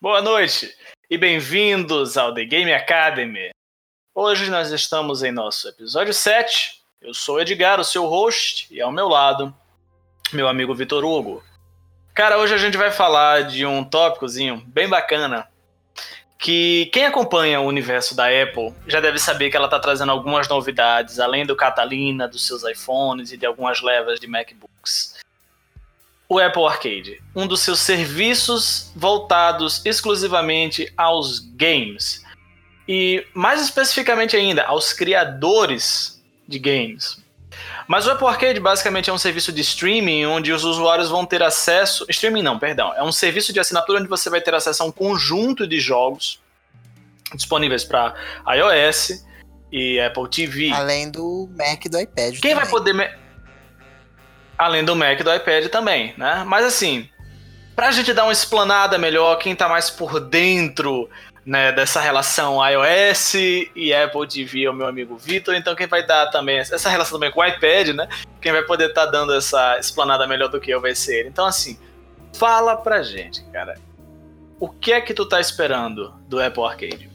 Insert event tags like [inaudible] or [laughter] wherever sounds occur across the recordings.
Boa noite e bem-vindos ao The Game Academy. Hoje nós estamos em nosso episódio 7. Eu sou Edgar, o seu host, e ao meu lado, meu amigo Vitor Hugo. Cara, hoje a gente vai falar de um tópicozinho bem bacana que quem acompanha o universo da Apple já deve saber que ela está trazendo algumas novidades, além do Catalina, dos seus iPhones e de algumas levas de MacBooks o Apple Arcade, um dos seus serviços voltados exclusivamente aos games. E mais especificamente ainda, aos criadores de games. Mas o Apple Arcade basicamente é um serviço de streaming onde os usuários vão ter acesso. Streaming não, perdão. É um serviço de assinatura onde você vai ter acesso a um conjunto de jogos disponíveis para iOS e Apple TV. Além do Mac e do iPad. Quem também. vai poder. Além do Mac e do iPad também, né? Mas assim, pra gente dar uma explanada melhor, quem tá mais por dentro né, dessa relação iOS e Apple TV é o meu amigo Vitor, então quem vai dar também essa relação também com o iPad, né? Quem vai poder estar tá dando essa explanada melhor do que eu vai ser ele. Então assim, fala pra gente, cara. O que é que tu tá esperando do Apple Arcade?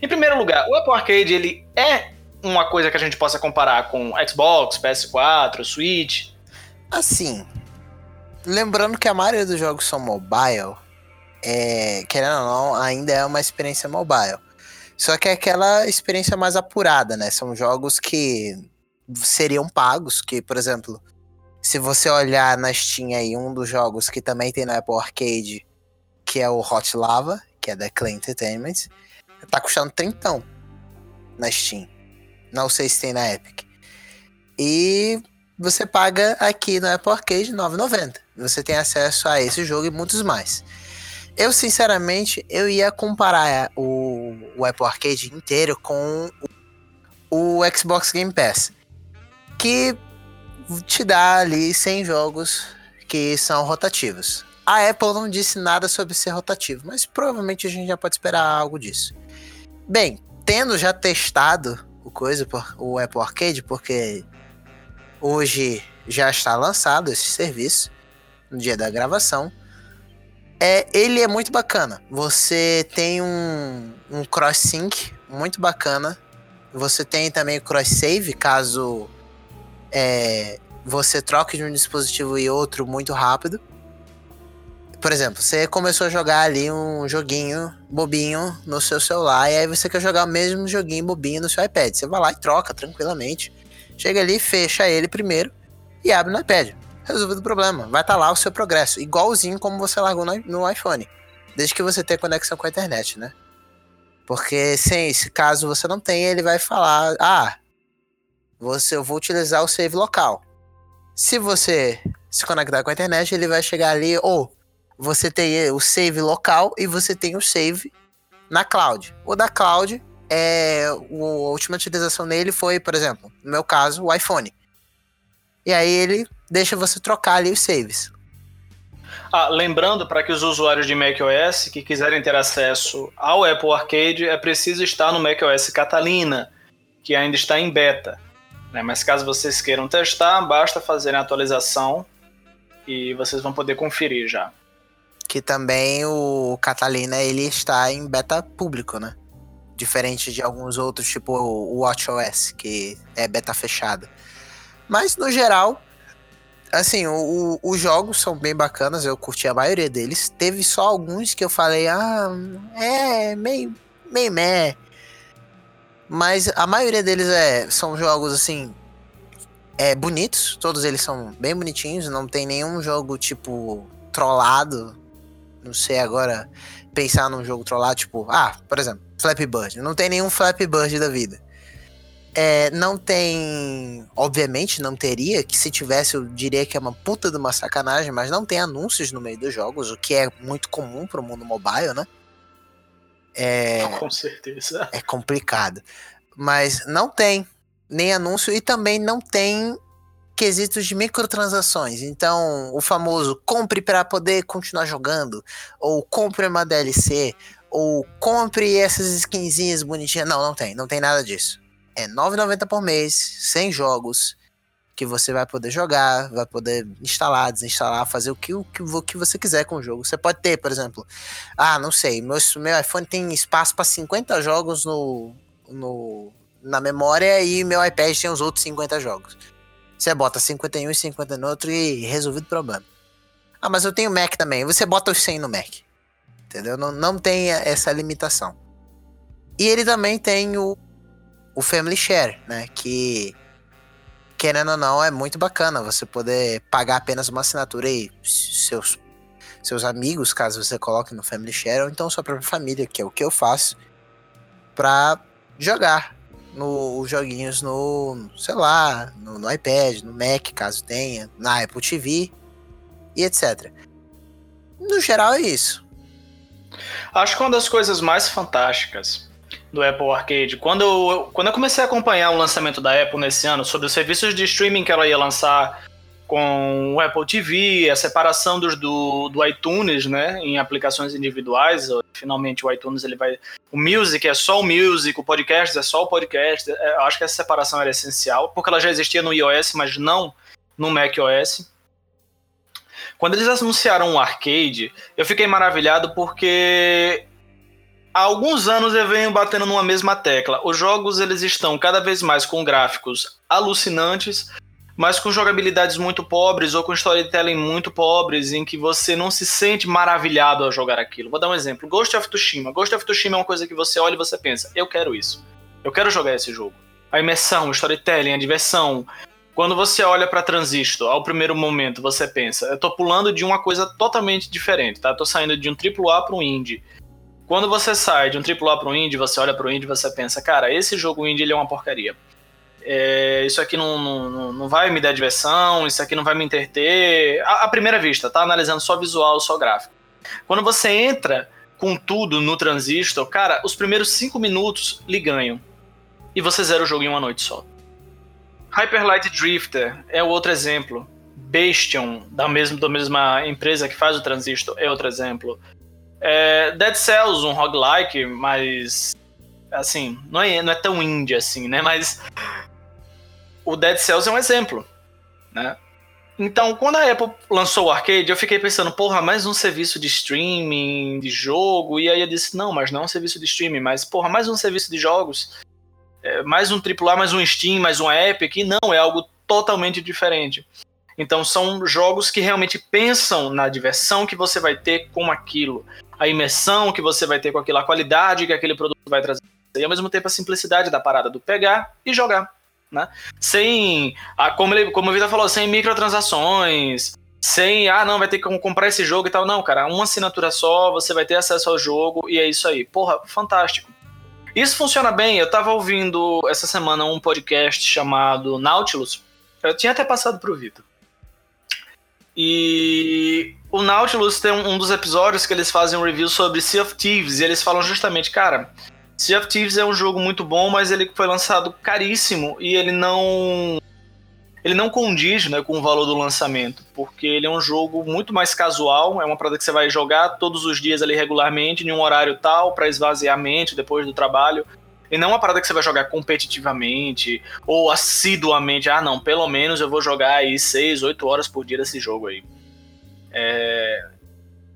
Em primeiro lugar, o Apple Arcade ele é uma coisa que a gente possa comparar com Xbox, PS4, Switch, Assim, lembrando que a maioria dos jogos são mobile, é, querendo ou não, ainda é uma experiência mobile. Só que é aquela experiência mais apurada, né? São jogos que seriam pagos, que, por exemplo, se você olhar na Steam aí, um dos jogos que também tem na Apple Arcade, que é o Hot Lava, que é da Clay Entertainment, tá custando trintão na Steam. Não sei se tem na Epic. E você paga aqui no Apple Arcade R$ 9,90. Você tem acesso a esse jogo e muitos mais. Eu, sinceramente, eu ia comparar o, o Apple Arcade inteiro com o, o Xbox Game Pass. Que te dá ali 100 jogos que são rotativos. A Apple não disse nada sobre ser rotativo, mas provavelmente a gente já pode esperar algo disso. Bem, tendo já testado o coisa, o Apple Arcade, porque Hoje já está lançado esse serviço, no dia da gravação. É, ele é muito bacana. Você tem um, um cross-sync muito bacana. Você tem também o cross-save, caso é, você troque de um dispositivo e outro muito rápido. Por exemplo, você começou a jogar ali um joguinho bobinho no seu celular, e aí você quer jogar o mesmo joguinho bobinho no seu iPad. Você vai lá e troca tranquilamente. Chega ali, fecha ele primeiro e abre no iPad. Resolvido o problema. Vai estar tá lá o seu progresso, igualzinho como você largou no, iPhone. Desde que você tenha conexão com a internet, né? Porque sem esse caso você não tem, ele vai falar: "Ah, você eu vou utilizar o save local". Se você se conectar com a internet, ele vai chegar ali ou você tem o save local e você tem o save na cloud. O da cloud é, a última utilização nele foi, por exemplo, no meu caso, o iPhone. E aí ele deixa você trocar ali os saves. Ah, lembrando para que os usuários de macOS que quiserem ter acesso ao Apple Arcade é preciso estar no macOS Catalina, que ainda está em beta. Né? Mas caso vocês queiram testar, basta fazer a atualização e vocês vão poder conferir já. Que também o Catalina ele está em beta público, né? Diferente de alguns outros, tipo o WatchOS, que é beta fechada. Mas, no geral, assim, o, o, os jogos são bem bacanas, eu curti a maioria deles. Teve só alguns que eu falei, ah, é meio, meio meh. Mas a maioria deles é, são jogos, assim, é, bonitos. Todos eles são bem bonitinhos, não tem nenhum jogo, tipo, trollado. Não sei agora pensar num jogo trollado, tipo, ah, por exemplo, Flappy Bird. Não tem nenhum Flappy Bird da vida. É, não tem. Obviamente não teria, que se tivesse eu diria que é uma puta de uma sacanagem, mas não tem anúncios no meio dos jogos, o que é muito comum pro mundo mobile, né? É, [laughs] Com certeza. É complicado. Mas não tem nem anúncio e também não tem quesitos de microtransações. Então, o famoso compre para poder continuar jogando, ou compre uma DLC, ou compre essas skinzinhas bonitinhas. Não, não tem, não tem nada disso. É 9,90 por mês, sem jogos. que você vai poder jogar, vai poder instalar, desinstalar, fazer o que, o que, o que você quiser com o jogo. Você pode ter, por exemplo, ah, não sei, meu, meu iPhone tem espaço para 50 jogos no, no, na memória e meu iPad tem os outros 50 jogos. Você bota 51 e 50 no outro e resolvido o problema. Ah, mas eu tenho Mac também. Você bota os 100 no Mac. Entendeu? Não, não tem essa limitação. E ele também tem o, o Family Share, né? Que querendo ou não, é muito bacana você poder pagar apenas uma assinatura e seus, seus amigos, caso você coloque no Family Share, ou então sua própria família, que é o que eu faço, pra jogar no, os joguinhos no, sei lá, no, no iPad, no Mac, caso tenha, na Apple TV e etc. No geral é isso. Acho que uma das coisas mais fantásticas do Apple Arcade. Quando eu, quando eu comecei a acompanhar o lançamento da Apple nesse ano, sobre os serviços de streaming que ela ia lançar com o Apple TV, a separação dos, do, do iTunes, né, em aplicações individuais, finalmente o iTunes ele vai, o Music é só o Music, o Podcast é só o Podcast, é, eu acho que essa separação era essencial, porque ela já existia no iOS, mas não no macOS. Quando eles anunciaram o Arcade, eu fiquei maravilhado porque há alguns anos eu venho batendo numa mesma tecla. Os jogos eles estão cada vez mais com gráficos alucinantes, mas com jogabilidades muito pobres ou com storytelling muito pobres, em que você não se sente maravilhado ao jogar aquilo. Vou dar um exemplo: Ghost of Tsushima. Ghost of Tsushima é uma coisa que você olha e você pensa, eu quero isso. Eu quero jogar esse jogo. A imersão, o storytelling, a diversão. Quando você olha para Transistor, ao primeiro momento você pensa, eu tô pulando de uma coisa totalmente diferente, tá? Eu tô saindo de um AAA para um indie. Quando você sai de um AAA para um indie, você olha para o indie e você pensa, cara, esse jogo indie ele é uma porcaria. É, isso aqui não, não, não vai me dar diversão, isso aqui não vai me entreter. À, à primeira vista, tá? Analisando só visual, só gráfico. Quando você entra com tudo no Transistor, cara, os primeiros cinco minutos lhe ganham. E você zera o jogo em uma noite só. Hyper Light Drifter é o outro exemplo. Bastion, da mesma, da mesma empresa que faz o Transistor, é outro exemplo. É, Dead Cells, um roguelike, mas. Assim, não é, não é tão indie assim, né? Mas. O Dead Cells é um exemplo, né? Então, quando a Apple lançou o arcade, eu fiquei pensando, porra, mais um serviço de streaming, de jogo. E aí eu disse, não, mas não é um serviço de streaming, mas, porra, mais um serviço de jogos. É, mais um AAA, mais um Steam, mais um Epic. Não, é algo totalmente diferente. Então, são jogos que realmente pensam na diversão que você vai ter com aquilo a imersão que você vai ter com aquilo, a qualidade que aquele produto vai trazer, e ao mesmo tempo a simplicidade da parada do pegar e jogar. Né? Sem, a, como, ele, como o Vitor falou, sem microtransações, sem, ah, não, vai ter que comprar esse jogo e tal. Não, cara, uma assinatura só, você vai ter acesso ao jogo e é isso aí. Porra, fantástico. Isso funciona bem. Eu tava ouvindo essa semana um podcast chamado Nautilus. Eu tinha até passado pro Vitor. E o Nautilus tem um, dos episódios que eles fazem um review sobre Sea of Thieves e eles falam justamente, cara, Sea of Thieves é um jogo muito bom, mas ele foi lançado caríssimo e ele não ele não condiz né, com o valor do lançamento, porque ele é um jogo muito mais casual, é uma parada que você vai jogar todos os dias ali regularmente, em um horário tal, para esvaziar a mente depois do trabalho. E não uma parada que você vai jogar competitivamente ou assiduamente. Ah, não, pelo menos eu vou jogar aí 6, 8 horas por dia desse jogo aí. É...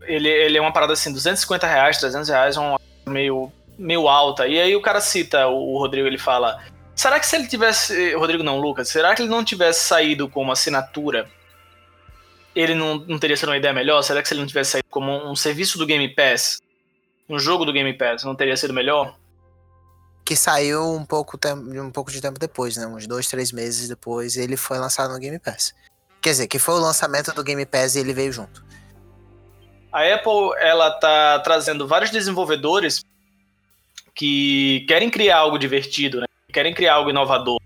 Ele, ele é uma parada assim, 250 reais, 300 reais, é uma meio, meio alta. E aí o cara cita, o Rodrigo, ele fala... Será que se ele tivesse... Rodrigo não, Lucas. Será que ele não tivesse saído como assinatura ele não, não teria sido uma ideia melhor? Será que se ele não tivesse saído como um serviço do Game Pass, um jogo do Game Pass, não teria sido melhor? que saiu um pouco, um pouco de tempo depois, né? Uns dois, três meses depois, ele foi lançado no Game Pass. Quer dizer, que foi o lançamento do Game Pass e ele veio junto. A Apple, ela tá trazendo vários desenvolvedores que querem criar algo divertido, né? Querem criar algo inovador.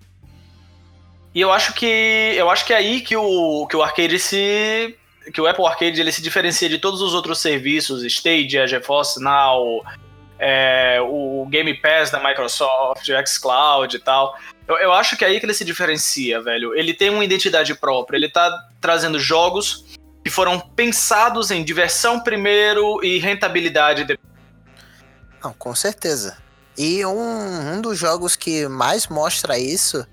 E eu acho que eu acho que é aí que o que o arcade se que o Apple Arcade ele se diferencia de todos os outros serviços, Stadia, GeForce Now, é, o Game Pass da Microsoft, o xCloud e tal. Eu, eu acho que é aí que ele se diferencia, velho. Ele tem uma identidade própria, ele tá trazendo jogos que foram pensados em diversão primeiro e rentabilidade depois. Não, com certeza. E um, um dos jogos que mais mostra isso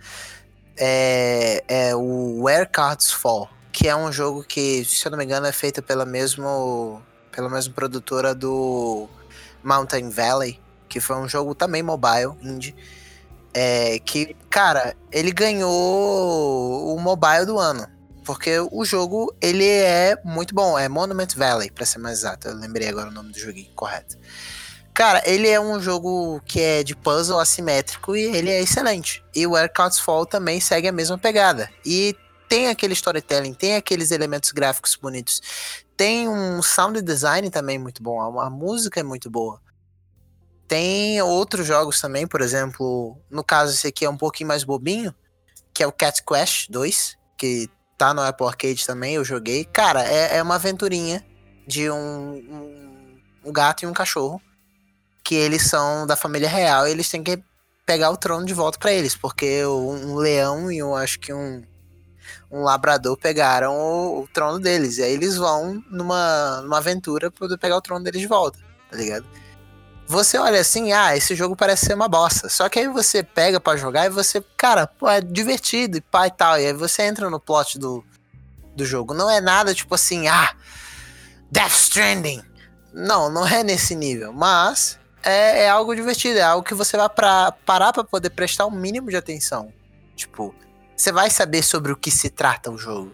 é, é o Where Cards Fall, que é um jogo que, se eu não me engano, é feito pela mesmo pela mesma produtora do Mountain Valley, que foi um jogo também mobile, indie. É, que, cara, ele ganhou o mobile do ano. Porque o jogo, ele é muito bom. É Monument Valley, pra ser mais exato. Eu lembrei agora o nome do joguinho, correto. Cara, ele é um jogo que é de puzzle assimétrico e ele é excelente. E o Air Fall também segue a mesma pegada. E tem aquele storytelling, tem aqueles elementos gráficos bonitos. Tem um sound design também muito bom. A música é muito boa. Tem outros jogos também, por exemplo, no caso esse aqui é um pouquinho mais bobinho, que é o Cat Quest 2, que tá no Apple Arcade também, eu joguei. Cara, é, é uma aventurinha de um, um, um, gato e um cachorro, que eles são da família real e eles têm que pegar o trono de volta para eles, porque um, leão e eu acho que um, um labrador pegaram o, o, trono deles. E aí eles vão numa, numa aventura pra poder pegar o trono deles de volta, tá ligado? você olha assim, ah, esse jogo parece ser uma bosta. Só que aí você pega para jogar e você, cara, pô, é divertido e pá e tal. E aí você entra no plot do, do jogo. Não é nada tipo assim, ah, Death Stranding. Não, não é nesse nível. Mas é, é algo divertido, é algo que você vai pra, parar para poder prestar o um mínimo de atenção. Tipo, você vai saber sobre o que se trata o jogo.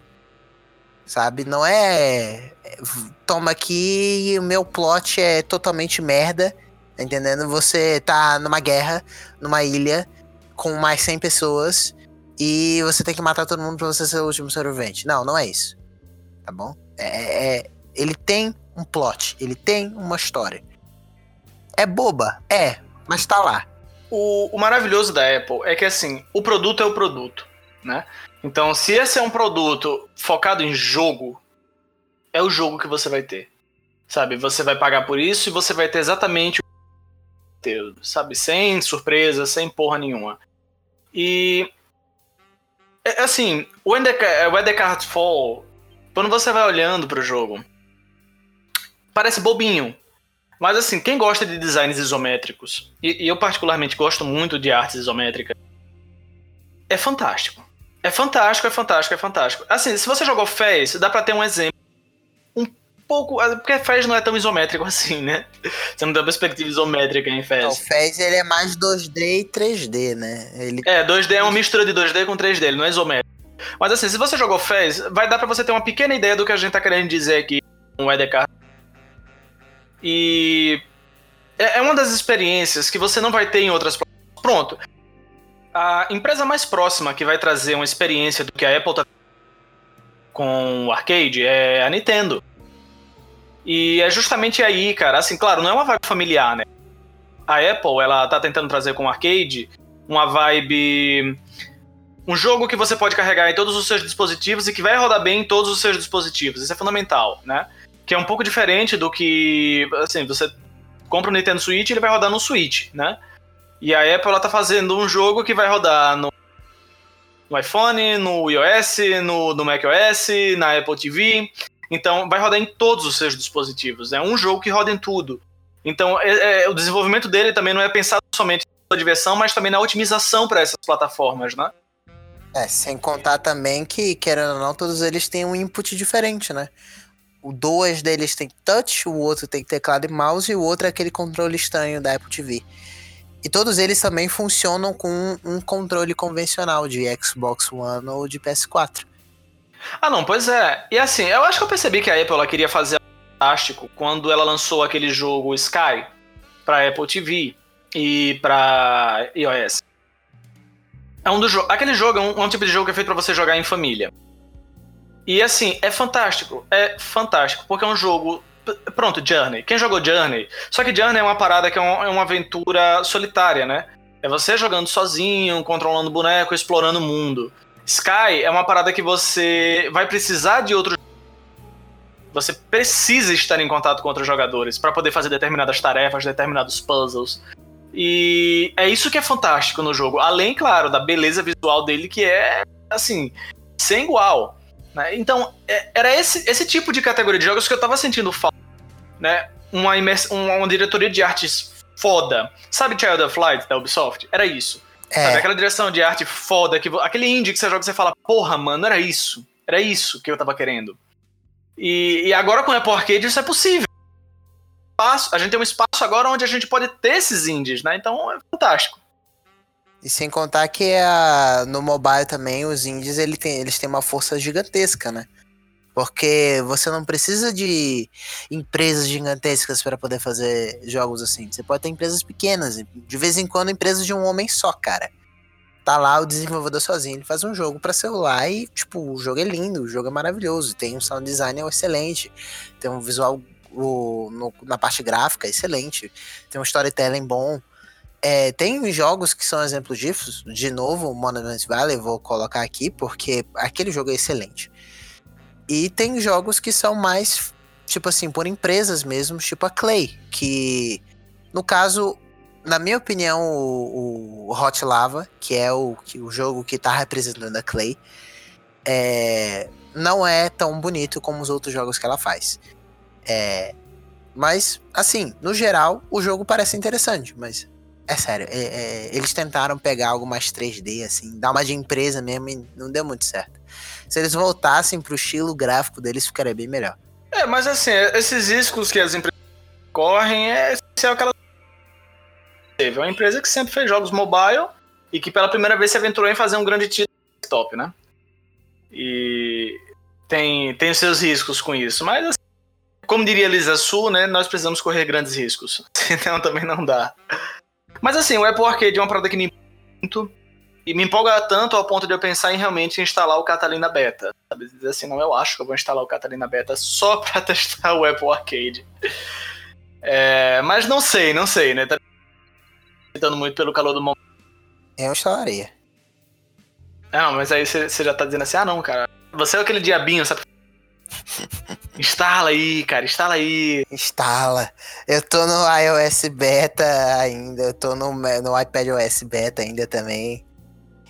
Sabe? Não é. é toma aqui e o meu plot é totalmente merda Tá entendendo? Você tá numa guerra, numa ilha, com mais 100 pessoas, e você tem que matar todo mundo pra você ser o último sobrevivente. Não, não é isso. Tá bom? É, é, é, ele tem um plot, ele tem uma história. É boba? É, mas tá lá. O, o maravilhoso da Apple é que, assim, o produto é o produto, né? Então, se esse é um produto focado em jogo, é o jogo que você vai ter. Sabe? Você vai pagar por isso e você vai ter exatamente ter, sabe? Sem surpresa, sem porra nenhuma. E. É, assim, o When the, Cards Fall, quando você vai olhando pro jogo, parece bobinho. Mas assim, quem gosta de designs isométricos, e, e eu particularmente gosto muito de artes isométricas, é fantástico. É fantástico, é fantástico, é fantástico. Assim, se você jogou Fez, dá pra ter um exemplo pouco. Ah, porque Fez não é tão isométrico [laughs] assim, né? Você não tem uma perspectiva isométrica em Fez. O Fez ele é mais 2D e 3D, né? Ele... É, 2D é uma mistura de 2D com 3D, ele não é isométrico. Mas assim, se você jogou Fez, vai dar para você ter uma pequena ideia do que a gente tá querendo dizer aqui com o EDK. E é, é uma das experiências que você não vai ter em outras Pronto. A empresa mais próxima que vai trazer uma experiência do que a Apple tá com o arcade é a Nintendo. E é justamente aí, cara, assim, claro, não é uma vibe familiar, né? A Apple, ela tá tentando trazer com o arcade uma vibe um jogo que você pode carregar em todos os seus dispositivos e que vai rodar bem em todos os seus dispositivos. Isso é fundamental, né? Que é um pouco diferente do que, assim, você compra o Nintendo Switch ele vai rodar no Switch, né? E a Apple ela tá fazendo um jogo que vai rodar no, no iPhone, no iOS, no, no macOS, na Apple TV. Então, vai rodar em todos os seus dispositivos. É um jogo que roda em tudo. Então, é, é, o desenvolvimento dele também não é pensado somente na diversão, mas também na otimização para essas plataformas, né? É, sem contar também que, querendo ou não, todos eles têm um input diferente, né? O dois deles tem touch, o outro tem teclado e mouse, e o outro é aquele controle estranho da Apple TV. E todos eles também funcionam com um controle convencional de Xbox One ou de PS4. Ah, não, pois é. E assim, eu acho que eu percebi que a Apple ela queria fazer fantástico quando ela lançou aquele jogo Sky para Apple TV e para iOS. É um dos aquele jogo é um, um, tipo de jogo que é feito para você jogar em família. E assim, é fantástico, é fantástico, porque é um jogo pronto, Journey. Quem jogou Journey? Só que Journey é uma parada que é, um, é uma aventura solitária, né? É você jogando sozinho, controlando boneco, explorando o mundo. Sky é uma parada que você vai precisar de outros. Você precisa estar em contato com outros jogadores para poder fazer determinadas tarefas, determinados puzzles. E é isso que é fantástico no jogo. Além, claro, da beleza visual dele, que é, assim, sem igual. Né? Então, é, era esse, esse tipo de categoria de jogos que eu tava sentindo falta. Né? Uma, uma, uma diretoria de artes foda. Sabe Child of Light da Ubisoft? Era isso. É. Sabe, aquela direção de arte foda, que, aquele indie que você joga e você fala, porra, mano, era isso. Era isso que eu tava querendo. E, e agora com o Apple Arcade isso é possível. A gente tem um espaço agora onde a gente pode ter esses indies, né? Então é fantástico. E sem contar que a, no mobile também os indies ele tem, eles têm uma força gigantesca, né? Porque você não precisa de empresas gigantescas para poder fazer jogos assim. Você pode ter empresas pequenas, de vez em quando empresas de um homem só, cara. Tá lá o desenvolvedor sozinho, ele faz um jogo para celular e, tipo, o jogo é lindo, o jogo é maravilhoso, tem um sound design excelente, tem um visual o, no, na parte gráfica excelente, tem um storytelling bom. É, tem jogos que são exemplos disso, de novo, Monument Valley, vou colocar aqui, porque aquele jogo é excelente. E tem jogos que são mais, tipo assim, por empresas mesmo, tipo a Clay, que no caso, na minha opinião, o, o Hot Lava, que é o, que, o jogo que tá representando a Clay, é, não é tão bonito como os outros jogos que ela faz. É, mas, assim, no geral, o jogo parece interessante, mas é sério, é, é, eles tentaram pegar algo mais 3D, assim, dar uma de empresa mesmo e não deu muito certo. Se eles voltassem pro estilo gráfico deles, ficaria bem melhor. É, mas assim, esses riscos que as empresas correm é essencial aquela. Teve uma empresa que sempre fez jogos mobile e que pela primeira vez se aventurou em fazer um grande título desktop, né? E tem, tem os seus riscos com isso, mas assim, como diria Lisa Sul, né? Nós precisamos correr grandes riscos. [laughs] Senão também não dá. Mas assim, o Apple Arcade é uma parada que me muito. E me empolga tanto ao ponto de eu pensar em realmente instalar o Catalina Beta. Sabe? Dizer assim, não, eu acho que eu vou instalar o Catalina Beta só [laughs] para testar o Apple Arcade. É, mas não sei, não sei, né? Tá tentando muito pelo calor do momento. Eu instalaria. Não, mas aí você já tá dizendo assim, ah não, cara. Você é aquele diabinho, sabe? [laughs] Instala aí, cara, instala aí. Instala. Eu tô no iOS beta ainda, eu tô no, no iPad OS beta ainda também.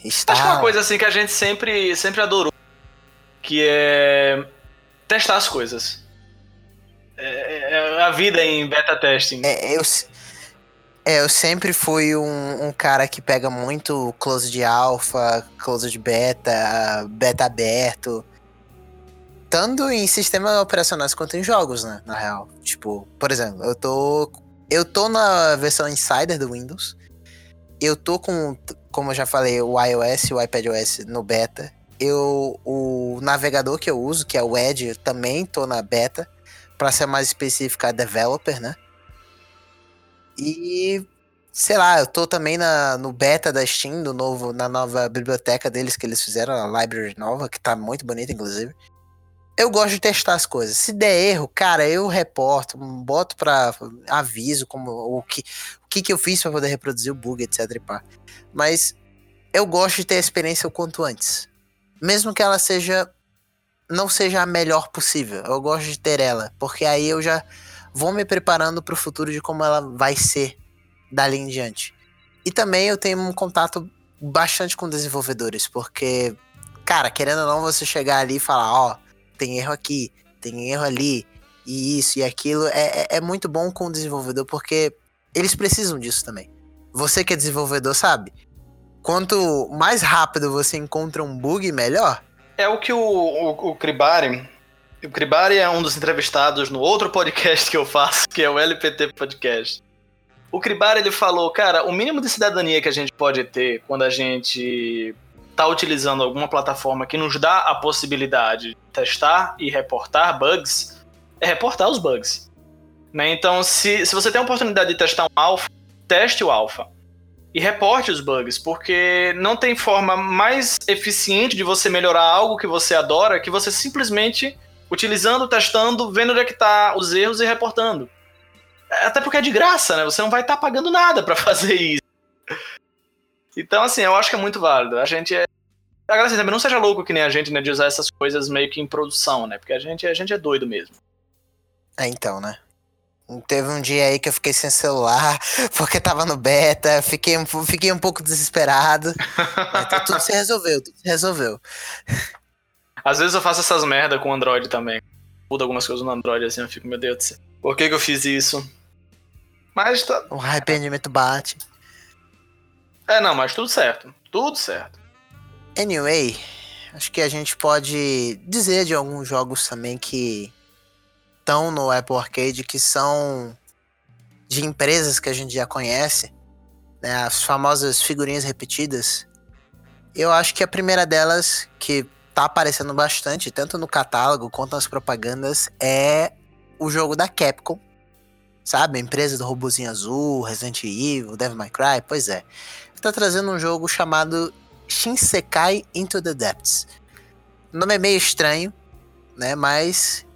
Instala. Acho que uma coisa assim que a gente sempre, sempre adorou, que é testar as coisas. É, é a vida em beta testing. É, eu, é, eu sempre fui um, um, cara que pega muito close de alpha, close de beta, beta aberto tanto em sistemas operacionais quanto em jogos, né? Na real. Tipo, por exemplo, eu tô. Eu tô na versão Insider do Windows. Eu tô com, como eu já falei, o iOS e o iPadOS no beta. Eu, o navegador que eu uso, que é o Edge, também tô na beta. Pra ser mais específica, developer, né? E sei lá, eu tô também na, no beta da Steam, do novo, na nova biblioteca deles que eles fizeram, a library nova, que tá muito bonita, inclusive eu gosto de testar as coisas. Se der erro, cara, eu reporto, boto para aviso como o que, o que, que eu fiz para poder reproduzir o bug, etc. E. Mas eu gosto de ter a experiência o quanto antes. Mesmo que ela seja não seja a melhor possível. Eu gosto de ter ela, porque aí eu já vou me preparando para o futuro de como ela vai ser dali em diante. E também eu tenho um contato bastante com desenvolvedores, porque cara, querendo ou não, você chegar ali e falar, ó, oh, tem erro aqui, tem erro ali, e isso e aquilo. É, é, é muito bom com o desenvolvedor, porque eles precisam disso também. Você que é desenvolvedor sabe. Quanto mais rápido você encontra um bug, melhor. É o que o, o, o Kribari. O Kribari é um dos entrevistados no outro podcast que eu faço, que é o LPT Podcast. O Kribari ele falou, cara, o mínimo de cidadania que a gente pode ter quando a gente está utilizando alguma plataforma que nos dá a possibilidade de testar e reportar bugs, é reportar os bugs. Né? Então, se, se você tem a oportunidade de testar um alpha, teste o alpha e reporte os bugs, porque não tem forma mais eficiente de você melhorar algo que você adora que você simplesmente utilizando, testando, vendo onde é que tá os erros e reportando. Até porque é de graça, né? Você não vai estar tá pagando nada para [laughs] fazer isso. Então, assim, eu acho que é muito válido. A gente é. Agora, assim, também não seja louco que nem a gente, né, de usar essas coisas meio que em produção, né? Porque a gente, a gente é doido mesmo. É, então, né? Teve um dia aí que eu fiquei sem celular, [laughs] porque tava no beta, fiquei, fiquei um pouco desesperado. mas tudo se resolveu, tudo se resolveu. Às vezes eu faço essas merda com o Android também. Muda algumas coisas no Android assim, eu fico, meu Deus do céu. Por que, que eu fiz isso? Mas tá. O arrependimento bate. É, não, mas tudo certo. Tudo certo. Anyway, acho que a gente pode dizer de alguns jogos também que estão no Apple Arcade, que são de empresas que a gente já conhece, né, as famosas figurinhas repetidas. Eu acho que a primeira delas, que tá aparecendo bastante, tanto no catálogo quanto nas propagandas, é o jogo da Capcom. Sabe? A empresa do robozinho azul, Resident Evil, Devil May Cry, pois é. Tá trazendo um jogo chamado Shinsekai Into the Depths. O nome é meio estranho, né? Mas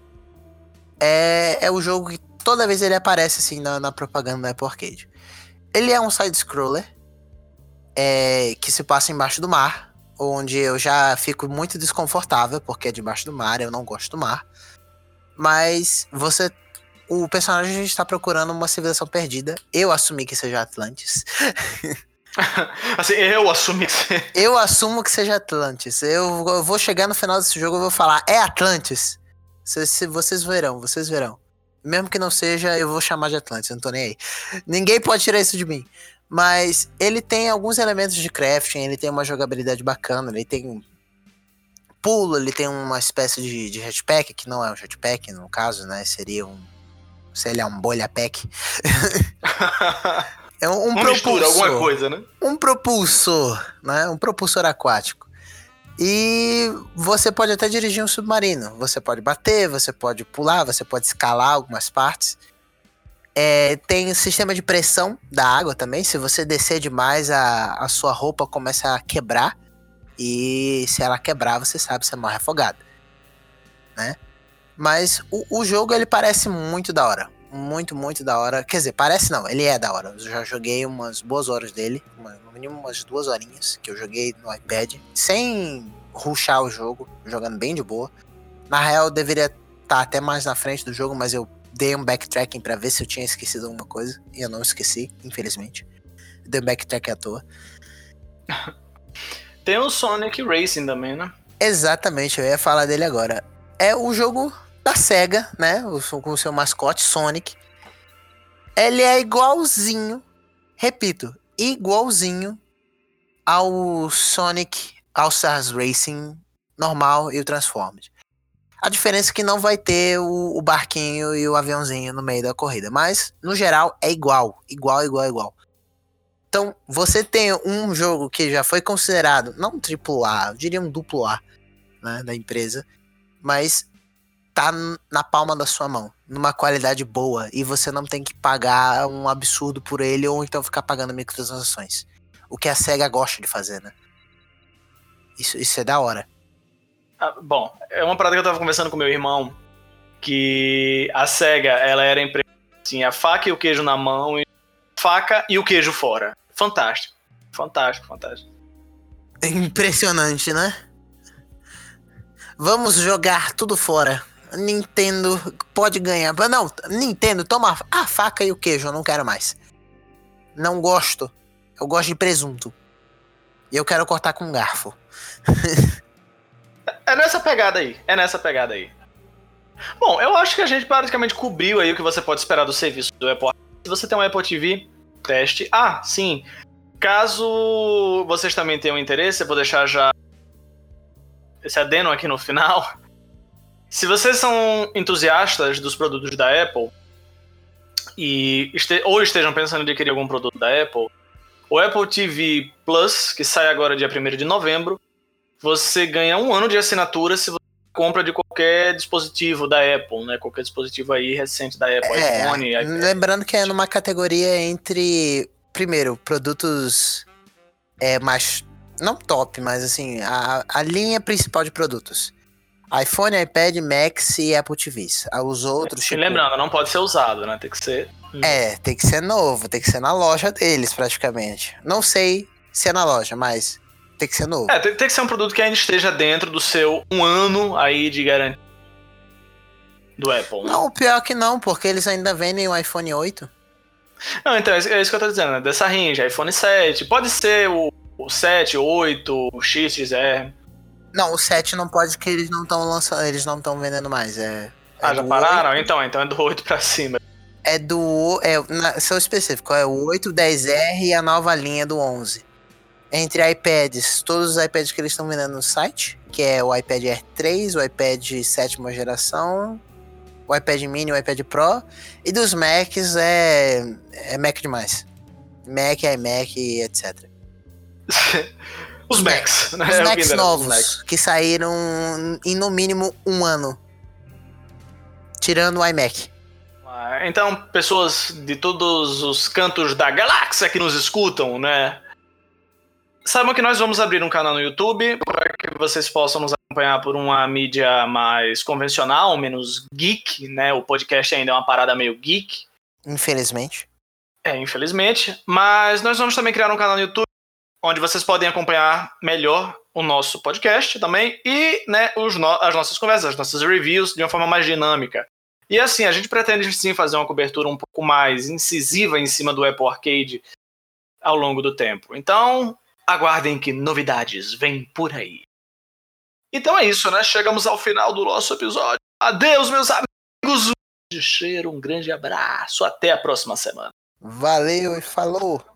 é, é o jogo que toda vez ele aparece assim na, na propaganda da Apple Arcade. Ele é um side-scroller é, que se passa embaixo do mar, onde eu já fico muito desconfortável, porque é debaixo do mar, eu não gosto do mar. Mas você. O personagem está procurando uma civilização perdida. Eu assumi que seja Atlantis. [laughs] [laughs] assim, eu assumi que Eu assumo que seja Atlantis. Eu, eu, vou chegar no final desse jogo e vou falar, é Atlantis. Se, vocês verão, vocês verão. Mesmo que não seja, eu vou chamar de Atlantis, não tô nem aí. Ninguém pode tirar isso de mim. Mas ele tem alguns elementos de crafting, ele tem uma jogabilidade bacana, ele tem pulo, ele tem uma espécie de, de jetpack, que não é um jetpack no caso, né? Seria um. Sei lá, um bolha pack. [laughs] [laughs] é um, um propulsor. Mistura, alguma coisa, né? Um propulsor, né? Um propulsor aquático. E você pode até dirigir um submarino. Você pode bater, você pode pular, você pode escalar algumas partes. É, tem sistema de pressão da água também. Se você descer demais, a, a sua roupa começa a quebrar. E se ela quebrar, você sabe, você morre afogado. Né? Mas o, o jogo ele parece muito da hora. Muito, muito da hora. Quer dizer, parece não, ele é da hora. Eu já joguei umas boas horas dele. Uma, no mínimo umas duas horinhas que eu joguei no iPad. Sem ruxar o jogo, jogando bem de boa. Na real, eu deveria estar tá até mais na frente do jogo, mas eu dei um backtracking para ver se eu tinha esquecido alguma coisa. E eu não esqueci, infelizmente. Dei um backtrack à toa. [laughs] Tem o Sonic Racing também, né? Exatamente, eu ia falar dele agora. É o jogo da SEGA, né? Com o seu mascote Sonic. Ele é igualzinho, repito, igualzinho ao Sonic All Stars Racing normal e o Transformed. A diferença é que não vai ter o, o, barquinho e o aviãozinho no meio da corrida, mas no geral é igual, igual, igual, igual. Então, você tem um jogo que já foi considerado, não um AAA, eu diria um duplo A, né, da empresa, mas tá na palma da sua mão, numa qualidade boa, e você não tem que pagar um absurdo por ele ou então ficar pagando microtransações. O que a SEGA gosta de fazer, né? Isso, isso é da hora. Ah, bom, é uma parada que eu tava conversando com meu irmão, que a SEGA, ela era empresa assim, a faca e o queijo na mão, e faca e o queijo fora. Fantástico. Fantástico, fantástico. Impressionante, né? Vamos jogar tudo fora. Nintendo pode ganhar. Não, Nintendo, toma a faca e o queijo, eu não quero mais. Não gosto. Eu gosto de presunto. E eu quero cortar com um garfo. [laughs] é nessa pegada aí. É nessa pegada aí. Bom, eu acho que a gente praticamente cobriu aí o que você pode esperar do serviço do Apple. Se você tem um Apple TV, teste. Ah, sim. Caso vocês também tenham interesse, eu vou deixar já esse adeno aqui no final. Se vocês são entusiastas dos produtos da Apple e este ou estejam pensando em adquirir algum produto da Apple, o Apple TV Plus, que sai agora dia 1 de novembro, você ganha um ano de assinatura se você compra de qualquer dispositivo da Apple, né? Qualquer dispositivo aí recente da Apple, é, iPhone, iPad. Lembrando que é numa categoria entre, primeiro, produtos é, mais, não top, mas assim, a, a linha principal de produtos iPhone, iPad, Max e Apple TVs. Ah, os outros. Tipo... lembrando, não pode ser usado, né? Tem que ser. É, tem que ser novo, tem que ser na loja deles, praticamente. Não sei se é na loja, mas tem que ser novo. É, tem, tem que ser um produto que ainda esteja dentro do seu um ano aí de garantia do Apple. Né? Não, pior que não, porque eles ainda vendem o iPhone 8. Não, então, é isso que eu tô dizendo, né? Dessa range, iPhone 7. Pode ser o, o 7, 8, o X, XR. Não, o 7 não pode que eles não estão lançando, eles não estão vendendo mais. É, ah, é já pararam? 8. Então, então é do 8 pra cima. É do. É, na, são específico, é o 8, 10R e a nova linha do 11. entre iPads, todos os iPads que eles estão vendendo no site, que é o iPad Air 3, o iPad sétima geração, o iPad Mini, o iPad Pro, e dos Macs é, é Mac demais. Mac, iMac, etc. [laughs] Os Macs, né? Os É Macs novos, Macs. que saíram em no mínimo um ano. Tirando o iMac. Ah, Então, pessoas de todos os cantos da galáxia que nos escutam, né? Saibam que nós vamos abrir um canal no YouTube para que vocês possam nos acompanhar por uma mídia mais convencional, menos geek, né? O podcast ainda é uma parada meio geek. Infelizmente. É, infelizmente. Mas nós vamos também criar um canal no YouTube onde vocês podem acompanhar melhor o nosso podcast também e né, os no- as nossas conversas, as nossas reviews de uma forma mais dinâmica. E assim, a gente pretende sim fazer uma cobertura um pouco mais incisiva em cima do Apple Arcade ao longo do tempo. Então, aguardem que novidades vêm por aí. Então é isso, né? Chegamos ao final do nosso episódio. Adeus, meus amigos. Grande cheiro, um grande abraço. Até a próxima semana. Valeu e falou!